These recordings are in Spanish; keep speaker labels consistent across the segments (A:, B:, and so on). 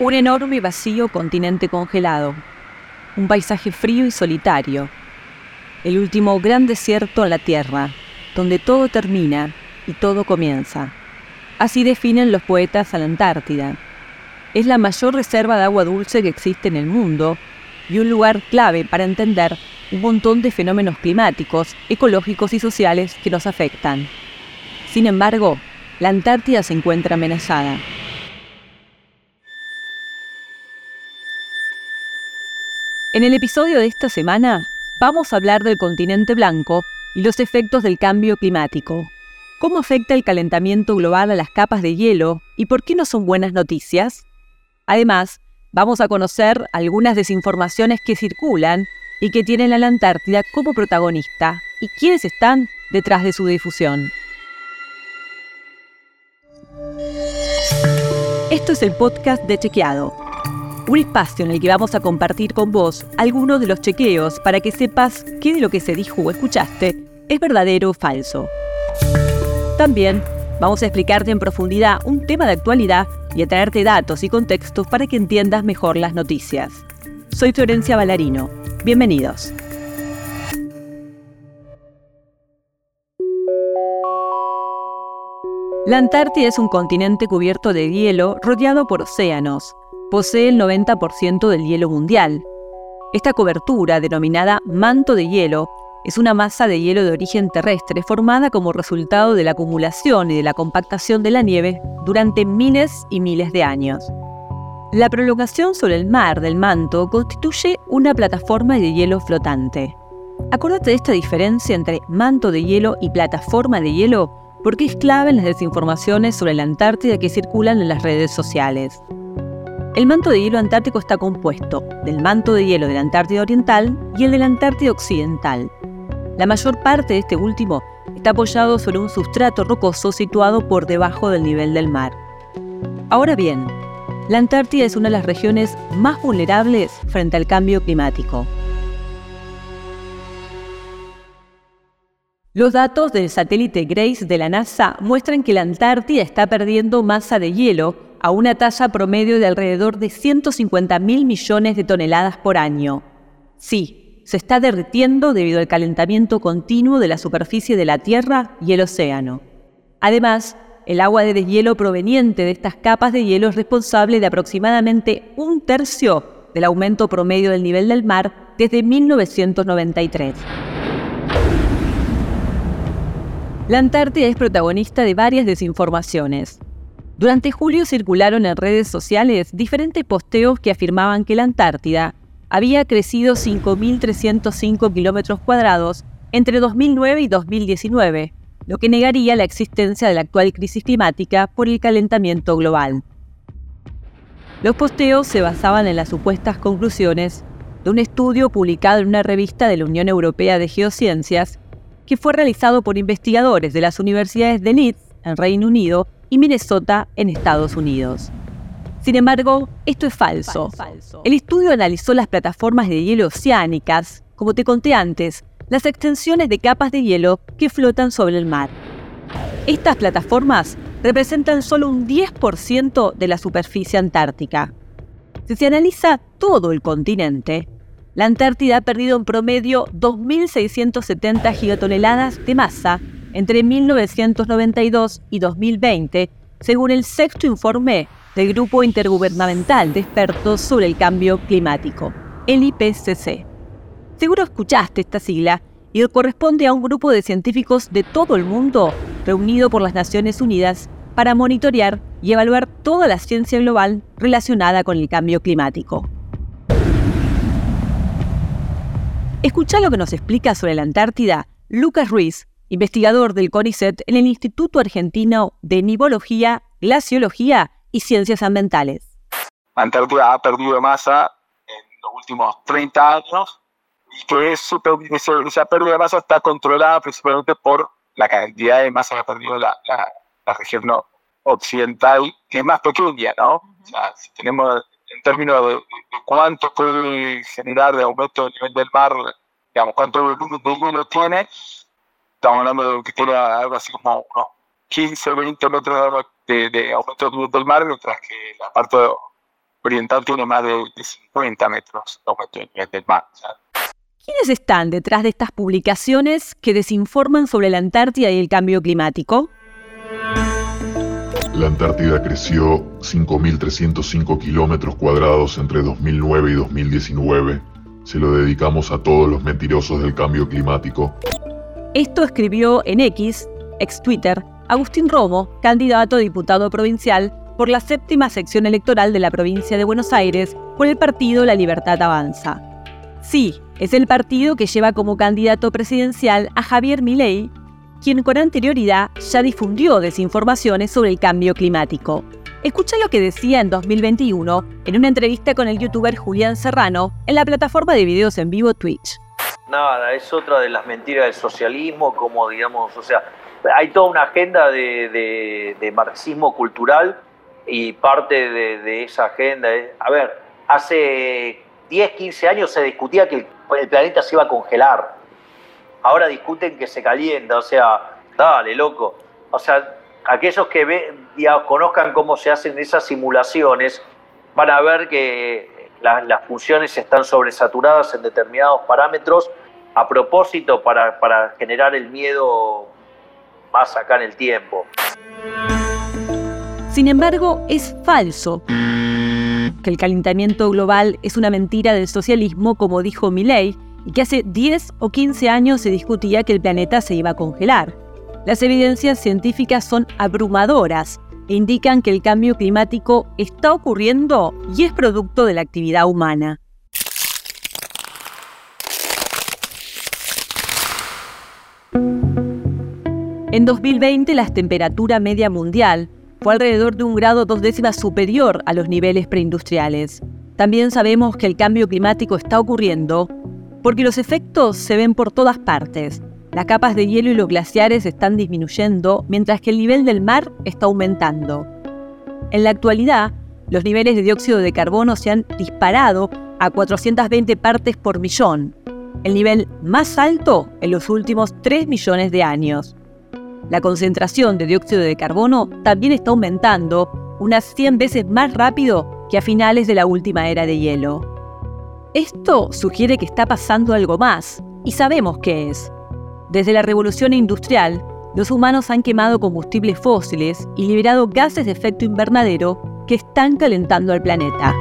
A: Un enorme vacío continente congelado. Un paisaje frío y solitario. El último gran desierto en la Tierra, donde todo termina y todo comienza. Así definen los poetas a la Antártida. Es la mayor reserva de agua dulce que existe en el mundo y un lugar clave para entender un montón de fenómenos climáticos, ecológicos y sociales que nos afectan. Sin embargo, la Antártida se encuentra amenazada. En el episodio de esta semana vamos a hablar del continente blanco y los efectos del cambio climático. ¿Cómo afecta el calentamiento global a las capas de hielo y por qué no son buenas noticias? Además, vamos a conocer algunas desinformaciones que circulan y que tienen a la Antártida como protagonista y quiénes están detrás de su difusión. Esto es el podcast de Chequeado un espacio en el que vamos a compartir con vos algunos de los chequeos para que sepas qué de lo que se dijo o escuchaste es verdadero o falso. También vamos a explicarte en profundidad un tema de actualidad y a traerte datos y contextos para que entiendas mejor las noticias. Soy Florencia Ballarino. Bienvenidos. La Antártida es un continente cubierto de hielo rodeado por océanos, posee el 90% del hielo mundial. Esta cobertura, denominada manto de hielo, es una masa de hielo de origen terrestre formada como resultado de la acumulación y de la compactación de la nieve durante miles y miles de años. La prolongación sobre el mar del manto constituye una plataforma de hielo flotante. Acuérdate de esta diferencia entre manto de hielo y plataforma de hielo porque es clave en las desinformaciones sobre la Antártida que circulan en las redes sociales. El manto de hielo antártico está compuesto del manto de hielo de la Antártida Oriental y el de la Antártida Occidental. La mayor parte de este último está apoyado sobre un sustrato rocoso situado por debajo del nivel del mar. Ahora bien, la Antártida es una de las regiones más vulnerables frente al cambio climático. Los datos del satélite GRACE de la NASA muestran que la Antártida está perdiendo masa de hielo a una tasa promedio de alrededor de 150 mil millones de toneladas por año. Sí, se está derritiendo debido al calentamiento continuo de la superficie de la Tierra y el océano. Además, el agua de deshielo proveniente de estas capas de hielo es responsable de aproximadamente un tercio del aumento promedio del nivel del mar desde 1993. La Antártida es protagonista de varias desinformaciones. Durante julio circularon en redes sociales diferentes posteos que afirmaban que la Antártida había crecido 5.305 kilómetros cuadrados entre 2009 y 2019, lo que negaría la existencia de la actual crisis climática por el calentamiento global. Los posteos se basaban en las supuestas conclusiones de un estudio publicado en una revista de la Unión Europea de Geociencias que fue realizado por investigadores de las universidades de Leeds, en Reino Unido, y Minnesota en Estados Unidos. Sin embargo, esto es falso. El estudio analizó las plataformas de hielo oceánicas, como te conté antes, las extensiones de capas de hielo que flotan sobre el mar. Estas plataformas representan solo un 10% de la superficie antártica. Si se analiza todo el continente, la Antártida ha perdido en promedio 2.670 gigatoneladas de masa entre 1992 y 2020, según el sexto informe del Grupo Intergubernamental de Expertos sobre el Cambio Climático, el IPCC. Seguro escuchaste esta sigla y corresponde a un grupo de científicos de todo el mundo reunido por las Naciones Unidas para monitorear y evaluar toda la ciencia global relacionada con el cambio climático. Escucha lo que nos explica sobre la Antártida Lucas Ruiz, investigador del CONICET en el Instituto Argentino de Nivología, Glaciología y Ciencias Ambientales.
B: La Antártida ha perdido masa en los últimos 30 años y que esa pérdida de masa está controlada principalmente por la cantidad de masa que ha perdido la, región occidental, que es más pequeña, ¿no? O sea, si tenemos en términos de, cuánto puede generar de aumento del nivel del mar, digamos, cuánto volumen tiene, estamos hablando de que tiene algo así como unos 15 o 20 metros de, de aumento del mar, mientras que la parte oriental tiene más de, 50 metros del mar.
A: ¿Quiénes están detrás de estas publicaciones que desinforman sobre la Antártida y el cambio climático?
C: La Antártida creció 5.305 kilómetros cuadrados entre 2009 y 2019. Se lo dedicamos a todos los mentirosos del cambio climático.
A: Esto escribió en X, ex Twitter, Agustín Romo, candidato a diputado provincial por la séptima sección electoral de la provincia de Buenos Aires por el partido La Libertad Avanza. Sí, es el partido que lleva como candidato presidencial a Javier Milei, quien con anterioridad ya difundió desinformaciones sobre el cambio climático. Escucha lo que decía en 2021 en una entrevista con el youtuber Julián Serrano en la plataforma de videos en vivo Twitch.
D: Nada, es otra de las mentiras del socialismo, como digamos, o sea, hay toda una agenda de, marxismo cultural y parte de, esa agenda es, a ver, hace 10, 15 años se discutía que el planeta se iba a congelar ahora discuten que se calienta, o sea, dale, loco. O sea, aquellos que ve, conozcan cómo se hacen esas simulaciones, van a ver que las funciones están sobresaturadas en determinados parámetros a propósito para, para generar el miedo más acá en el tiempo.
A: Sin embargo, es falso que el calentamiento global es una mentira del socialismo, como dijo Milley, y que hace 10 o 15 años se discutía que el planeta se iba a congelar. Las evidencias científicas son abrumadoras e indican que el cambio climático está ocurriendo y es producto de la actividad humana. En 2020 la temperatura media mundial fue alrededor de un grado dos décimas superior a los niveles preindustriales. También sabemos que el cambio climático está ocurriendo porque los efectos se ven por todas partes. Las capas de hielo y los glaciares están disminuyendo, mientras que el nivel del mar está aumentando. En la actualidad, los niveles de dióxido de carbono se han disparado a 420 partes por millón, el nivel más alto en los últimos 3 millones de años. La concentración de dióxido de carbono también está aumentando unas 100 veces más rápido que a finales de la última era de hielo. Esto sugiere que está pasando algo más, y sabemos qué es. Desde la revolución industrial, los humanos han quemado combustibles fósiles y liberado gases de efecto invernadero que están calentando al planeta.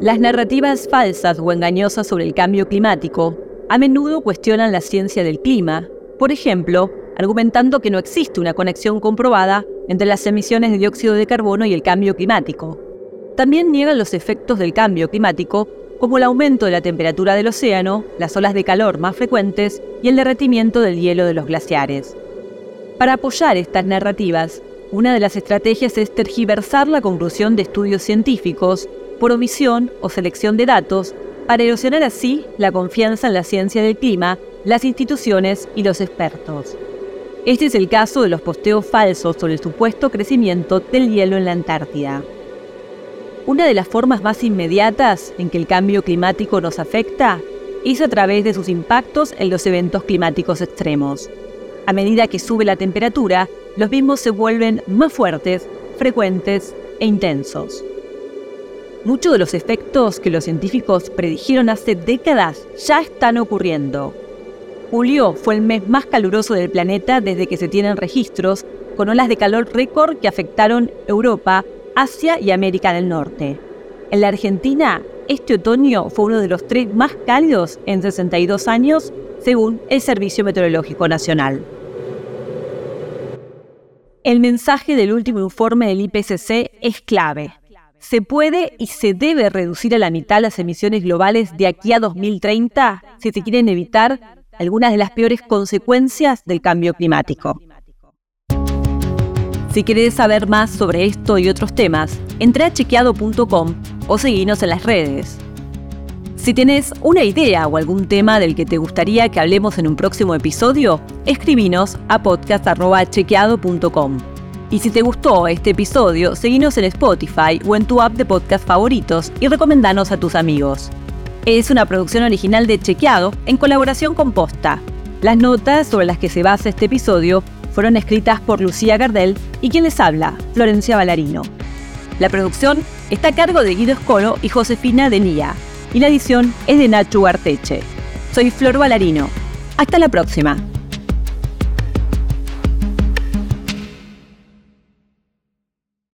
A: Las narrativas falsas o engañosas sobre el cambio climático a menudo cuestionan la ciencia del clima. Por ejemplo, argumentando que no existe una conexión comprobada entre las emisiones de dióxido de carbono y el cambio climático. También niegan los efectos del cambio climático, como el aumento de la temperatura del océano, las olas de calor más frecuentes y el derretimiento del hielo de los glaciares. Para apoyar estas narrativas, una de las estrategias es tergiversar la conclusión de estudios científicos por omisión o selección de datos para erosionar así la confianza en la ciencia del clima, las instituciones y los expertos. Este es el caso de los posteos falsos sobre el supuesto crecimiento del hielo en la Antártida. Una de las formas más inmediatas en que el cambio climático nos afecta es a través de sus impactos en los eventos climáticos extremos. A medida que sube la temperatura, los mismos se vuelven más fuertes, frecuentes e intensos. Muchos de los efectos que los científicos predijeron hace décadas ya están ocurriendo. Julio fue el mes más caluroso del planeta desde que se tienen registros, con olas de calor récord que afectaron Europa, Asia y América del Norte. En la Argentina, este otoño fue uno de los tres más cálidos en 62 años, según el Servicio Meteorológico Nacional. El mensaje del último informe del IPCC es clave. ¿Se puede y se debe reducir a la mitad las emisiones globales de aquí a 2030 si se quieren evitar algunas de las peores consecuencias del cambio climático. Si querés saber más sobre esto y otros temas, entra a chequeado.com o seguinos en las redes. Si tenés una idea o algún tema del que te gustaría que hablemos en un próximo episodio, escribinos a podcast.chequeado.com. Y si te gustó este episodio, seguinos en Spotify o en tu app de podcast favoritos y recomendanos a tus amigos es una producción original de Chequeado en colaboración con Posta. Las notas sobre las que se basa este episodio fueron escritas por Lucía Gardel y quien les habla, Florencia Ballarino. La producción está a cargo de Guido Escolo y Josefina Denía, y la edición es de Nacho Arteche. Soy Flor Ballarino. Hasta la próxima.